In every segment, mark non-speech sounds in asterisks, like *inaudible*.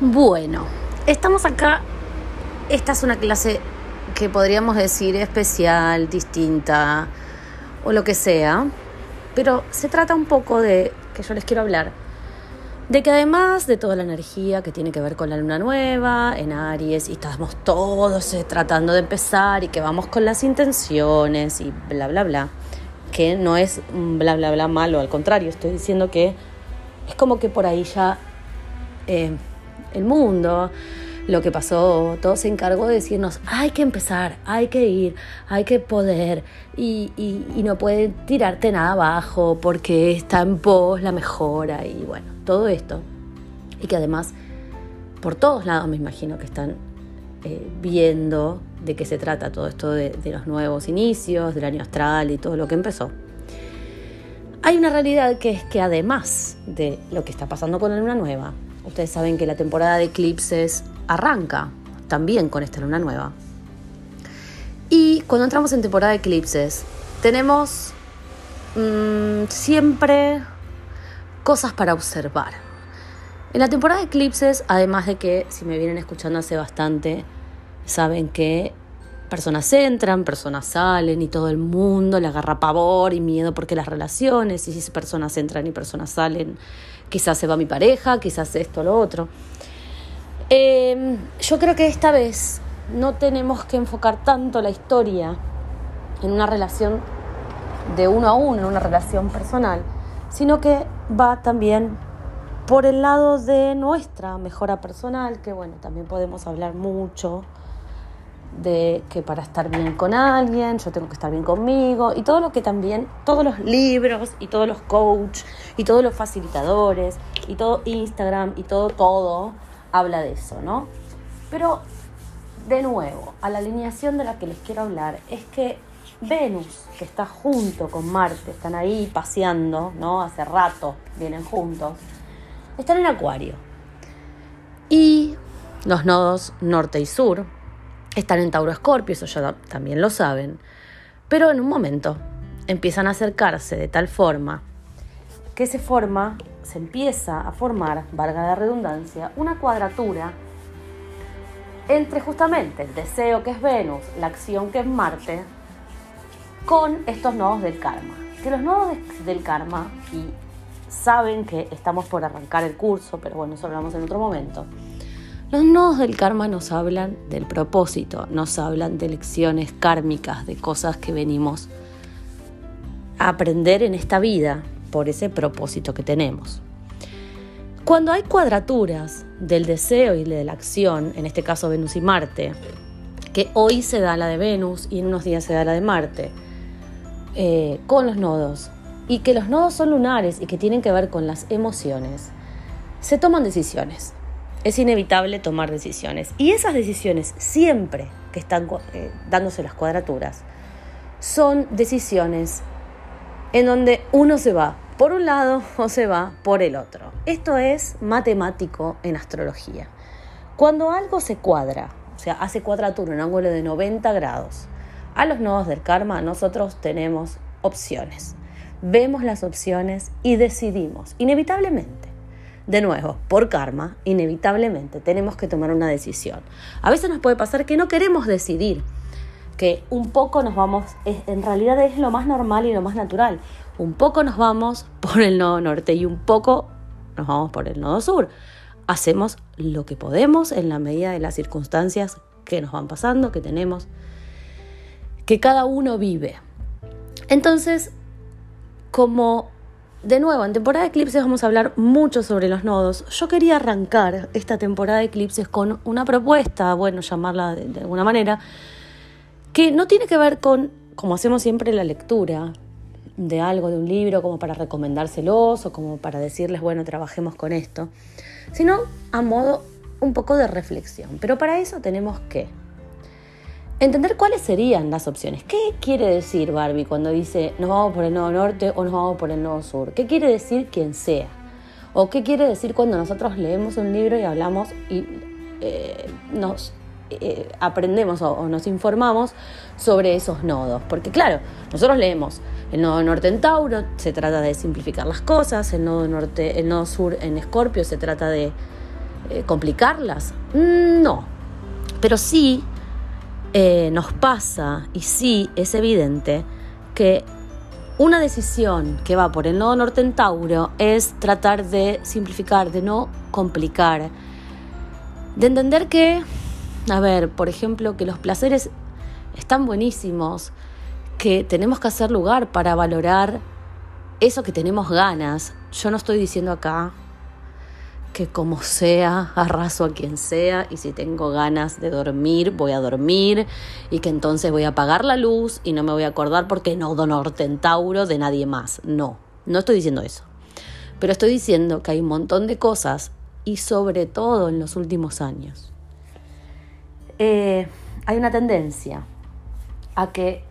Bueno, estamos acá. Esta es una clase que podríamos decir especial, distinta o lo que sea, pero se trata un poco de que yo les quiero hablar de que además de toda la energía que tiene que ver con la luna nueva en Aries y estamos todos eh, tratando de empezar y que vamos con las intenciones y bla bla bla, que no es bla bla bla malo, al contrario, estoy diciendo que es como que por ahí ya eh, el mundo, lo que pasó, todo se encargó de decirnos, hay que empezar, hay que ir, hay que poder, y, y, no puede tirarte nada abajo porque está en pos la mejora, y bueno, todo esto. Y que además, por todos lados me imagino que están eh, viendo de qué se trata todo esto de, de los nuevos inicios, del año astral y todo lo que empezó. Hay una realidad que es que además de lo que está pasando con la luna nueva, Ustedes saben que la temporada de eclipses arranca también con esta luna nueva. Y cuando entramos en temporada de eclipses, tenemos mm, siempre cosas para observar. En la temporada de eclipses, además de que, si me vienen escuchando hace bastante, saben que personas entran, personas salen y todo el mundo le agarra pavor y miedo porque las relaciones, y si personas entran y personas salen, quizás se va mi pareja, quizás esto, lo otro. Em, yo creo que esta vez no tenemos que enfocar tanto la historia en una relación de uno a uno, en una relación personal, sino que va también por el lado de nuestra mejora personal, que bueno, también podemos hablar mucho de que para estar bien con alguien, yo tengo que estar bien conmigo, y todo lo que también, todos los libros, y todos los coach, y todos los facilitadores, y todo Instagram, y todo, todo, habla de eso, ¿no? Pero, de nuevo, a la alineación de la que les quiero hablar, es que Venus, que está junto con Marte, están ahí paseando, ¿no? Hace rato vienen juntos, están en Acuario. Y los nodos norte y sur, están en Tauro Escorpio, eso ya también lo saben. Pero en un momento empiezan a acercarse de tal forma que se forma, se empieza a formar, valga la redundancia, una cuadratura entre justamente el deseo que es Venus, la acción que es Marte, con estos nodos del karma. Que los nodos del karma, y saben que estamos por arrancar el curso, pero bueno, eso hablamos en otro momento los nodos del karma nos hablan del propósito, nos hablan de lecciones kármicas, de cosas que venimos a aprender en esta vida por ese propósito que tenemos. Cuando hay cuadraturas del deseo y de la acción, en este caso Venus y Marte, que hoy se da la de Venus y en unos días se da la de Marte, eh, con los nodos, y que los nodos son lunares y que tienen que ver con las emociones, se toman decisiones es inevitable tomar decisiones. Y esas decisiones, siempre que están eh, dándose las cuadraturas, son decisiones en donde uno se va por un lado o se va por el otro. Esto es matemático en astrología. Cuando algo se cuadra, o sea, hace cuadratura, un ángulo de 90 grados, a los nodos del karma nosotros tenemos opciones. Vemos las opciones y decidimos, inevitablemente de nuevo, por karma, inevitablemente tenemos que tomar una decisión. A veces nos puede pasar que no queremos decidir, que un poco nos vamos, en realidad es lo más normal y lo más natural, un poco nos vamos por el nodo norte y un poco nos vamos por el nodo sur. Hacemos lo que podemos en la medida de las circunstancias que nos van pasando, que tenemos, que cada uno vive. Entonces, como de nuevo, en temporada de eclipses vamos a hablar mucho sobre los nodos. Yo quería arrancar esta temporada de eclipses con una propuesta, bueno, llamarla de, alguna manera, que no tiene que ver con, como hacemos siempre, la lectura de algo, de un libro, como para recomendárselos o como para decirles, bueno, trabajemos con esto, sino a modo un poco de reflexión. Pero para eso tenemos que entender cuáles serían las opciones. ¿Qué quiere decir Barbie cuando dice nos vamos por el nodo norte o nos vamos por el nodo sur? ¿Qué quiere decir quien sea? ¿O qué quiere decir cuando nosotros leemos un libro y hablamos y eh, nos eh, aprendemos o, nos informamos sobre esos nodos? Porque claro, nosotros leemos el nodo norte en Tauro, se trata de simplificar las cosas, el nodo norte, el nodo sur en Escorpio se trata de eh, complicarlas? Mm, no, pero sí eh, nos pasa y sí es evidente que una decisión que va por el nodo norte es tratar de simplificar, de no complicar, de entender que, a ver, por ejemplo, que los placeres están buenísimos, que tenemos que hacer lugar para valorar eso que tenemos ganas. Yo no estoy diciendo acá que como sea, arraso a quien sea y si tengo ganas de dormir, voy a dormir y que entonces voy a apagar la luz y no me voy a acordar porque no dono Tauro de nadie más. No, no estoy diciendo eso. Pero estoy diciendo que hay un montón de cosas y sobre todo en los últimos años. Eh, hay una tendencia a que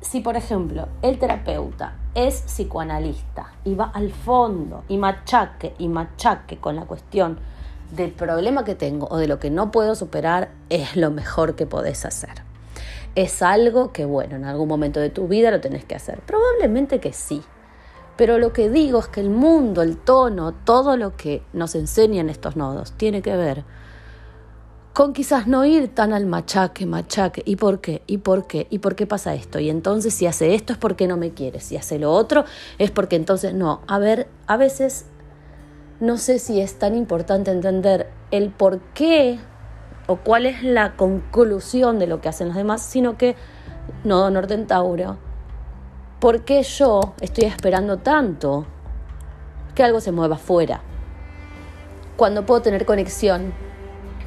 si, por ejemplo, el terapeuta es psicoanalista y va al fondo y machaque y machaque con la cuestión del problema que tengo o de lo que no puedo superar, es lo mejor que podés hacer. Es algo que, bueno, en algún momento de tu vida lo tenés que hacer. Probablemente que sí. Pero lo que digo es que el mundo, el tono, todo lo que nos enseñan estos nodos tiene que ver con quizás no ir tan al machaque, machaque, ¿y por qué? ¿Y por qué? ¿Y por qué pasa esto? Y entonces si hace esto es porque no me quiere, si hace lo otro es porque entonces no. A ver, a veces no sé si es tan importante entender el por qué o cuál es la conclusión de lo que hacen los demás, sino que, no, Norte Tauro, ¿por qué yo estoy esperando tanto que algo se mueva afuera? Cuando puedo tener conexión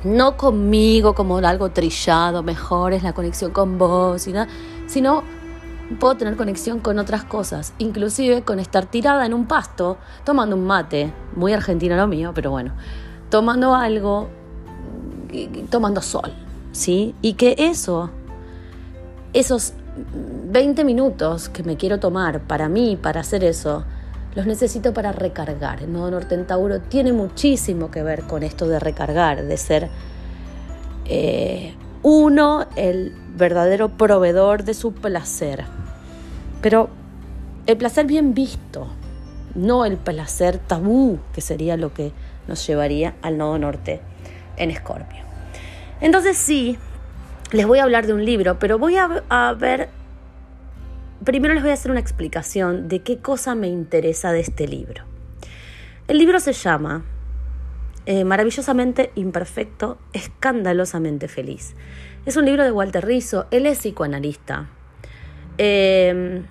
no conmigo como algo trillado, mejor es la conexión con vos, sino puedo tener conexión con otras cosas, inclusive con estar tirada en un pasto, tomando un mate, muy argentino lo mío, pero bueno, tomando algo, tomando sol, ¿sí? Y que eso, esos 20 minutos que me quiero tomar para mí, para hacer eso, los necesito para recargar. El nodo norte en Tauro tiene muchísimo que ver con esto de recargar, de ser eh, uno el verdadero proveedor de su placer. Pero el placer bien visto, no el placer tabú, que sería lo que nos llevaría al nodo norte en Escorpio. Entonces sí, les voy a hablar de un libro, pero voy a, a ver primero les voy a hacer una explicación de qué cosa me interesa de este libro. El libro se llama eh, Maravillosamente Imperfecto, Escandalosamente Feliz. Es un libro de Walter Rizzo, él es psicoanalista. Em,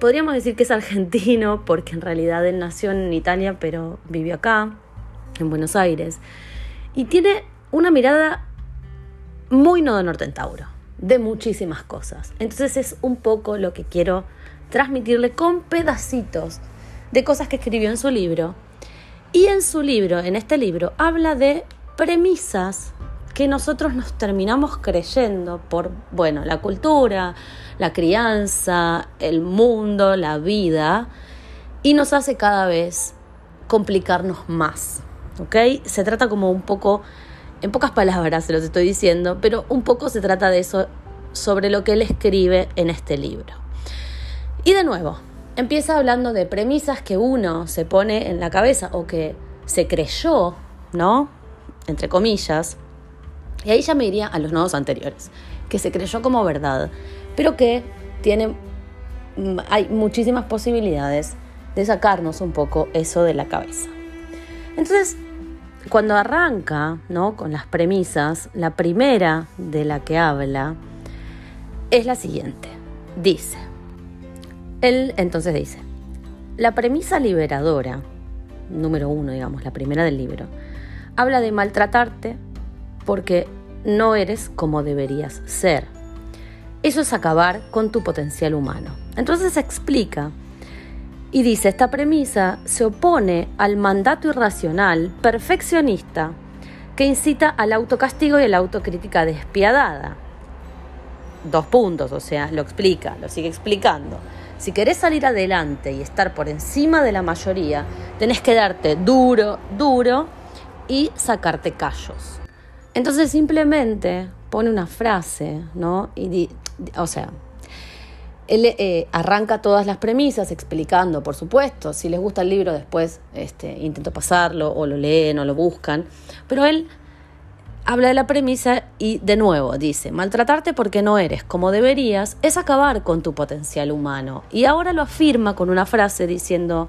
podríamos decir que es argentino porque en realidad él nació en Italia pero vivió acá, en Buenos Aires. Y tiene una mirada muy nodo norte en de muchísimas cosas. Entonces es un poco lo que quiero transmitirle con pedacitos de cosas que escribió en su libro. Y en su libro, en este libro, habla de premisas que nosotros nos terminamos creyendo por, bueno, la cultura, la crianza, el mundo, la vida, y nos hace cada vez complicarnos más. ¿Ok? Se trata como un poco en pocas palabras se los estoy diciendo, pero un poco se trata de eso sobre lo que él escribe en este libro. Y de nuevo, empieza hablando de premisas que uno se pone en la cabeza o que se creyó, ¿no? Entre comillas. Y ahí ya me iría a los nodos anteriores, que se creyó como verdad, pero que tiene, mm, hay muchísimas posibilidades de sacarnos un poco eso de la cabeza. Entonces, cuando arranca ¿no? con las premisas, la primera de la que habla es la siguiente. Dice, él entonces dice, la premisa liberadora, número uno, digamos, la primera del libro, habla de maltratarte porque no eres como deberías ser. Eso es acabar con tu potencial humano. Entonces explica y dice, esta premisa se opone al mandato irracional, perfeccionista, que incita al autocastigo y a la autocrítica despiadada. Dos puntos, o sea, lo explica, lo sigue explicando. Si querés salir adelante y estar por encima de la mayoría, tenés que darte duro, duro y sacarte callos. Entonces simplemente pone una frase, ¿no? Y o sea, él eh, arranca todas las premisas explicando, por supuesto, si les gusta el libro después este, intento pasarlo o lo leen o lo buscan, pero él habla de la premisa y de nuevo dice, maltratarte porque no eres como deberías es acabar con tu potencial humano. Y ahora lo afirma con una frase diciendo,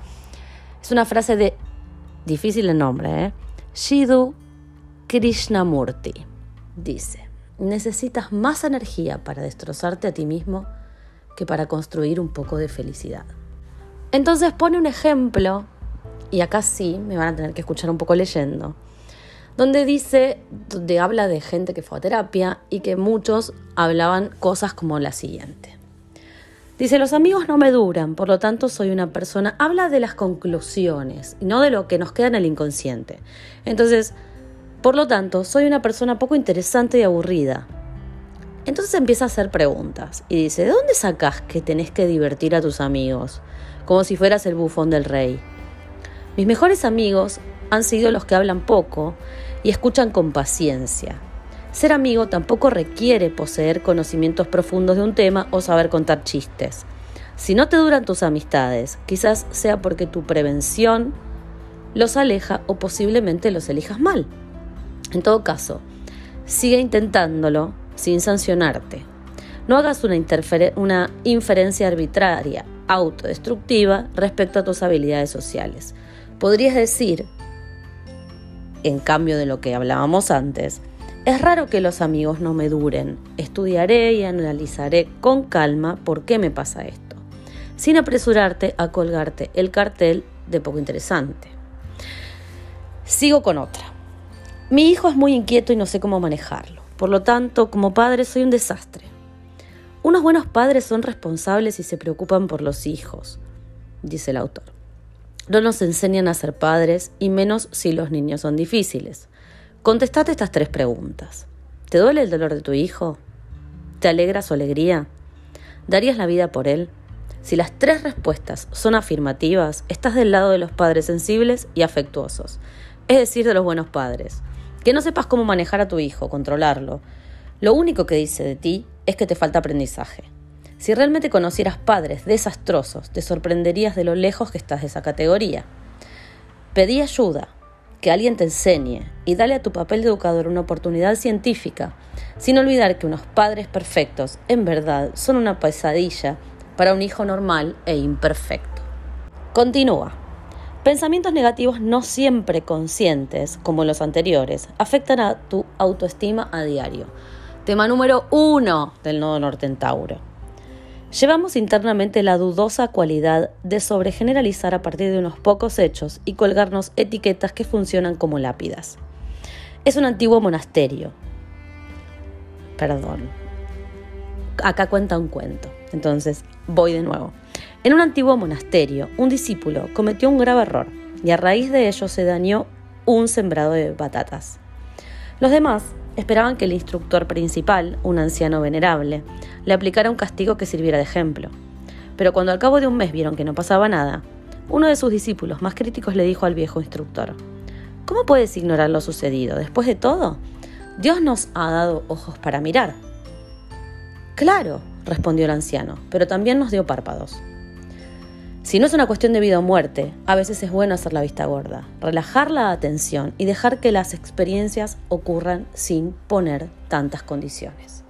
es una frase de difícil el nombre, ¿eh? Shidu Krishnamurti. Dice, necesitas más energía para destrozarte a ti mismo que para construir un poco de felicidad. Entonces pone un ejemplo, y acá sí me van a tener que escuchar un poco leyendo, donde dice, donde habla de gente que fue a terapia y que muchos hablaban cosas como la siguiente. Dice, los amigos no me duran, por lo tanto soy una persona, habla de las conclusiones no de lo que nos queda en el inconsciente. Entonces, por lo tanto, soy una persona poco interesante y aburrida. Entonces empieza a hacer preguntas y dice, ¿de dónde sacas que tenés que divertir a tus amigos? Como si fueras el bufón del rey. Mis mejores amigos han sido los que hablan poco y escuchan con paciencia. Ser amigo tampoco requiere poseer conocimientos profundos de un tema o saber contar chistes. Si no te duran tus amistades, quizás sea porque tu prevención los aleja o posiblemente los elijas mal. En todo caso, sigue intentándolo sin sancionarte. No hagas una, inferencia arbitraria, autodestructiva respecto a tus habilidades sociales. Podrías decir, en cambio de lo que hablábamos antes, es raro que los amigos no me duren. Estudiaré y analizaré con calma por qué me pasa esto, sin apresurarte a colgarte el cartel de poco interesante. Sigo con otra. Mi hijo es muy inquieto y no sé cómo manejarlo. Por lo tanto, como padre soy un desastre. Unos buenos padres son responsables y se preocupan por los hijos, dice el autor. No nos enseñan a ser padres y menos si los niños son difíciles. Contestate estas tres preguntas. ¿Te duele el dolor de tu hijo? ¿Te alegra su alegría? ¿Darías la vida por él? Si las tres respuestas son afirmativas, estás del lado de los padres sensibles y afectuosos, es decir, de los buenos padres. Que no sepas cómo manejar a tu hijo, controlarlo. Lo único que dice de ti es que te falta aprendizaje. Si realmente conocieras padres desastrosos, te sorprenderías de lo lejos que estás de esa categoría. Pedí ayuda, que alguien te enseñe y dale a tu papel de educador una oportunidad científica, sin olvidar que unos padres perfectos, en verdad, son una pesadilla para un hijo normal e imperfecto. Continúa. Pensamientos negativos no siempre conscientes, como los anteriores, afectan a tu autoestima a diario. Tema número uno del nodo norte en Tauro. Llevamos internamente la dudosa cualidad de sobregeneralizar a partir de unos pocos hechos y colgarnos etiquetas que funcionan como lápidas. Es un antiguo monasterio. Perdón. Acá cuenta un cuento. Entonces, voy de nuevo. En un antiguo monasterio, un discípulo cometió un grave error y a raíz de ello se dañó un sembrado de batatas. Los demás esperaban que el instructor principal, un anciano venerable, le aplicara un castigo que sirviera de ejemplo. Pero cuando al cabo de un mes vieron que no pasaba nada, uno de sus discípulos más críticos le dijo al viejo instructor, ¿Cómo puedes ignorar lo sucedido? Después de todo, Dios nos ha dado ojos para mirar. Claro, respondió el anciano, pero también nos dio párpados. Si no es una cuestión de vida o muerte, a veces es bueno hacer la vista gorda, relajar la atención y dejar que las experiencias ocurran sin poner tantas condiciones.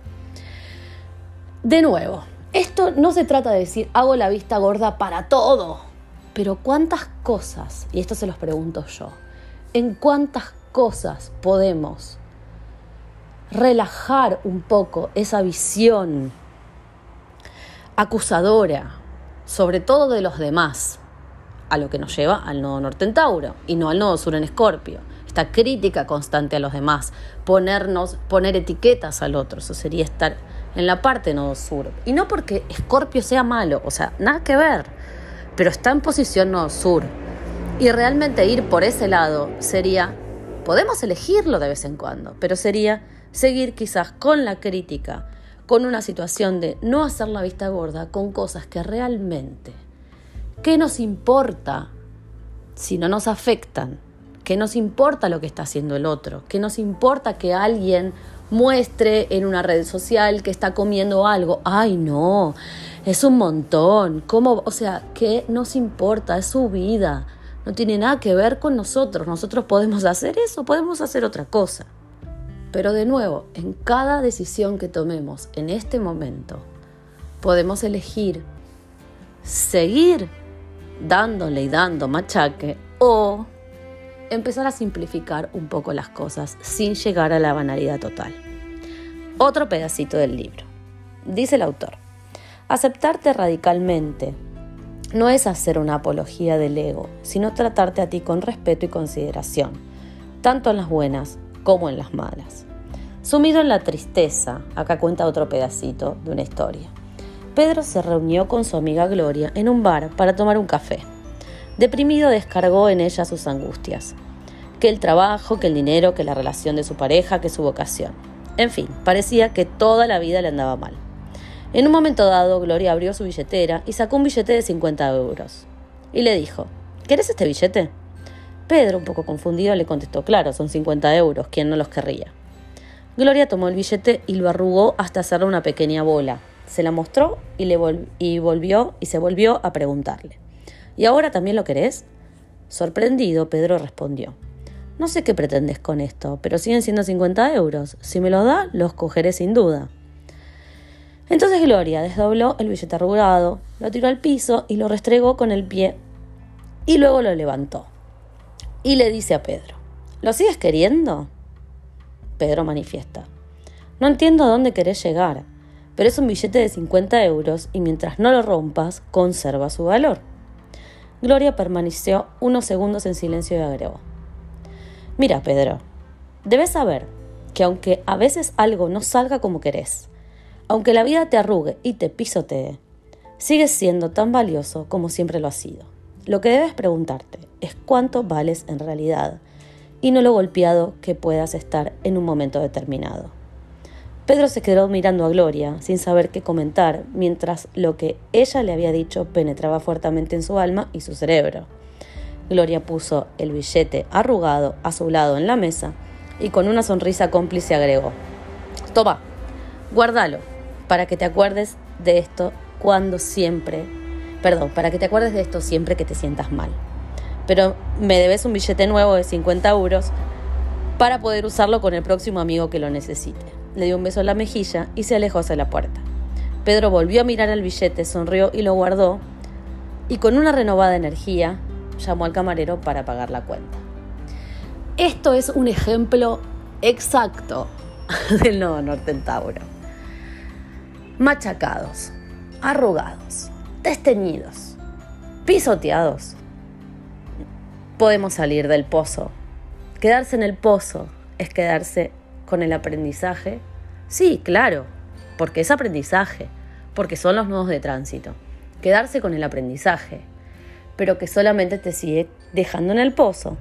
De nuevo, esto no se trata de decir hago la vista gorda para todo, pero cuántas cosas, y esto se los pregunto yo, en cuántas cosas podemos relajar un poco esa visión acusadora, sobre todo de los demás, a lo que nos lleva al nodo norte en Tauro y no al nodo sur en Escorpio. Esta crítica constante a los demás, ponernos, poner etiquetas al otro, eso sería estar en la parte nodo sur. Y no porque Escorpio sea malo, o sea, nada que ver, pero está en posición nodo sur. Y realmente ir por ese lado sería, podemos elegirlo de vez en cuando, pero sería seguir quizás con la crítica, con una situación de no hacer la vista gorda con cosas que realmente, ¿qué nos importa si no nos afectan? ¿Qué nos importa lo que está haciendo el otro? ¿Qué nos importa que alguien muestre en una red social que está comiendo algo? Ay, no, Es un montón. ¿Cómo? O sea, ¿qué nos importa? Es su vida. No tiene nada que ver con nosotros. Nosotros podemos hacer eso, podemos hacer otra cosa. Pero de nuevo, en cada decisión que tomemos en este momento, podemos elegir seguir dándole y dando machaque o empezar a simplificar un poco las cosas sin llegar a la banalidad total. Otro pedacito del libro. Dice el autor, aceptarte radicalmente no es hacer una apología del ego, sino tratarte a ti con respeto y consideración, tanto en las buenas como en las malas. Sumido en la tristeza, acá cuenta otro pedacito de una historia. Pedro se reunió con su amiga Gloria en un bar para tomar un café. Deprimido descargó en ella sus angustias. Que el trabajo, que el dinero, que la relación de su pareja, que su vocación. En fin, parecía que toda la vida le andaba mal. En un momento dado, Gloria abrió su billetera y sacó un billete de 50 euros. Y le dijo, ¿Querés este billete? Pedro, un poco confundido, le contestó, claro, son 50 euros, ¿quién no los querría? Gloria tomó el billete y lo arrugó hasta hacerle una pequeña bola, se la mostró y, le volvió y se volvió a preguntarle. ¿Y ahora también lo querés? Sorprendido, Pedro respondió. No sé qué pretendes con esto, pero siguen siendo 50 euros. Si me los da, los cogeré sin duda. Entonces Gloria desdobló el billete arrugado, lo tiró al piso y lo restregó con el pie y luego lo levantó. Y le dice a Pedro, ¿lo sigues queriendo? Pedro manifiesta, no entiendo a dónde querés llegar pero es un billete de 50 euros y mientras no lo rompas, conserva su valor. Gloria permaneció unos segundos en silencio y agregó. Mira, Pedro, debes saber que aunque a veces algo no salga como querés, aunque la vida te arrugue y te pisotee, sigues siendo tan valioso como siempre lo has sido. Lo que debes preguntarte es cuánto vales en realidad y no lo golpeado que puedas estar en un momento determinado. Pedro se quedó mirando a Gloria, sin saber qué comentar, mientras lo que ella le había dicho penetraba fuertemente en su alma y su cerebro. Gloria puso el billete arrugado a su lado en la mesa y con una sonrisa cómplice agregó, Toma, guárdalo, para que te acuerdes de esto cuando siempre, perdón, para que te acuerdes de esto siempre que te sientas mal. Pero me debes un billete nuevo de 50 euros para poder usarlo con el próximo amigo que lo necesite le dio un beso en la mejilla y se alejó hacia la puerta. Pedro volvió a mirar el billete, sonrió y lo guardó, y con una renovada energía llamó al camarero para pagar la cuenta. Esto es un ejemplo exacto *laughs* del Nodo Norte Tauro. Machacados, arrugados, desteñidos, pisoteados. Podemos salir del pozo. Quedarse en el pozo es quedarse con el aprendizaje? Sí, claro, porque es aprendizaje, porque son los nudos de tránsito. Quedarse con el aprendizaje, pero que solamente te sigue dejando en el pozo,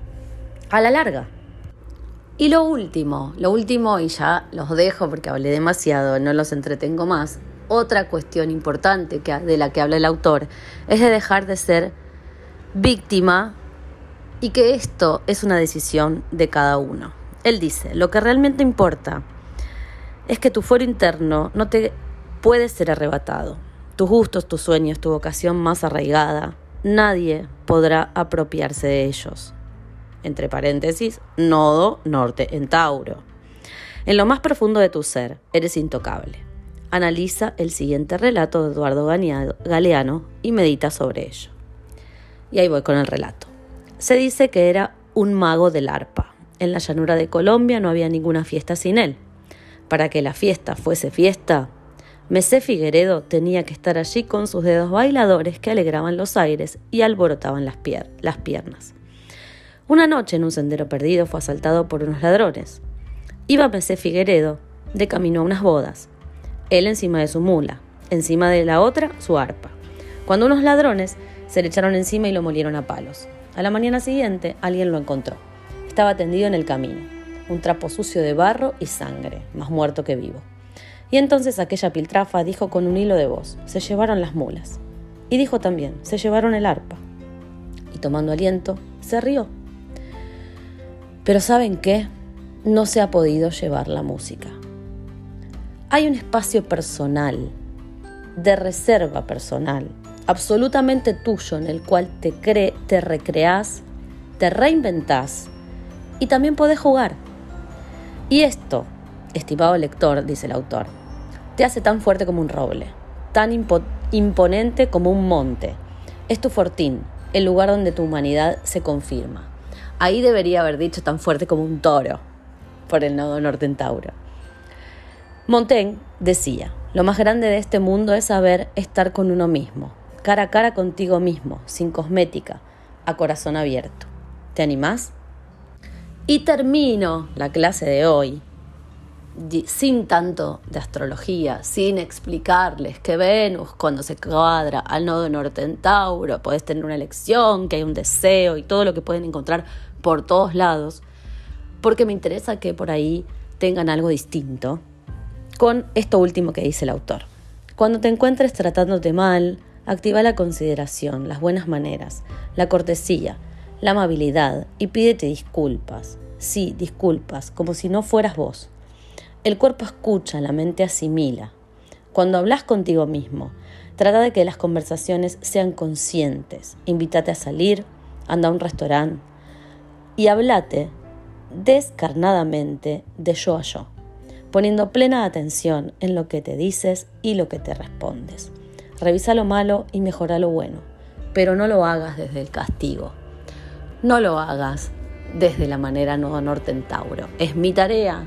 a la larga. Y lo último, lo último, y ya los dejo porque hablé demasiado, no los entretengo más, otra cuestión importante que, de la que habla el autor es de dejar de ser víctima y que esto es una decisión de cada uno. Él dice, lo que realmente importa es que tu fuero interno no te puede ser arrebatado. Tus gustos, tus sueños, tu vocación más arraigada, nadie podrá apropiarse de ellos. Entre paréntesis, nodo norte en Tauro. En lo más profundo de tu ser, eres intocable. Analiza el siguiente relato de Eduardo Galeano y medita sobre ello. Y ahí voy con el relato. Se dice que era un mago del arpa. En la llanura de Colombia no había ninguna fiesta sin él. Para que la fiesta fuese fiesta, Mesé Figueredo tenía que estar allí con sus dedos bailadores que alegraban los aires y alborotaban las, piernas. Una noche en un sendero perdido fue asaltado por unos ladrones. Iba Mesé Figueredo de camino a unas bodas, él encima de su mula, encima de la otra su arpa. Cuando unos ladrones se le echaron encima y lo molieron a palos. A la mañana siguiente alguien lo encontró estaba tendido en el camino, un trapo sucio de barro y sangre, más muerto que vivo. Y entonces aquella piltrafa dijo con un hilo de voz, se llevaron las mulas. Y dijo también, se llevaron el arpa. Y tomando aliento, se rió. Pero ¿saben qué? No se ha podido llevar la música. Hay un espacio personal de reserva personal, absolutamente tuyo, en el cual te, cre te recreás, te reinventás y también podés jugar. Y esto, estimado lector, dice el autor, te hace tan fuerte como un roble, tan imponente como un monte. Es tu fortín, el lugar donde tu humanidad se confirma. Ahí debería haber dicho tan fuerte como un toro, por el nodo norte Tauro. Montaigne decía, lo más grande de este mundo es saber estar con uno mismo, cara a cara contigo mismo, sin cosmética, a corazón abierto. ¿Te animás? Y termino la clase de hoy sin tanto de astrología, sin explicarles que Venus cuando se cuadra al nodo norte en Tauro, podés tener una elección, que hay un deseo y todo lo que pueden encontrar por todos lados, porque me interesa que por ahí tengan algo distinto con esto último que dice el autor. Cuando te encuentres tratándote mal, activa la consideración, las buenas maneras, la cortesía, la amabilidad y pídete disculpas. Sí, disculpas, como si no fueras vos. El cuerpo escucha, la mente asimila. Cuando hablas contigo mismo, trata de que las conversaciones sean conscientes. Invítate a salir, anda a un restaurante y hablate descarnadamente de yo a yo, poniendo plena atención en lo que te dices y lo que te respondes. Revisa lo malo y mejora lo bueno, pero no lo hagas desde el castigo. No lo hagas desde la manera no norte en Tauro. Es mi tarea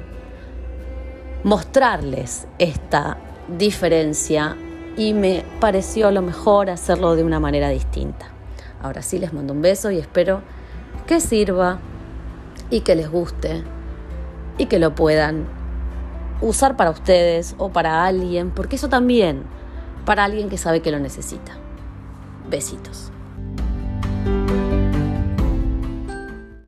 mostrarles esta diferencia y me pareció lo mejor hacerlo de una manera distinta. Ahora sí les mando un beso y espero que sirva y que les guste y que lo puedan usar para ustedes o para alguien, porque eso también, para alguien que sabe que lo necesita. Besitos.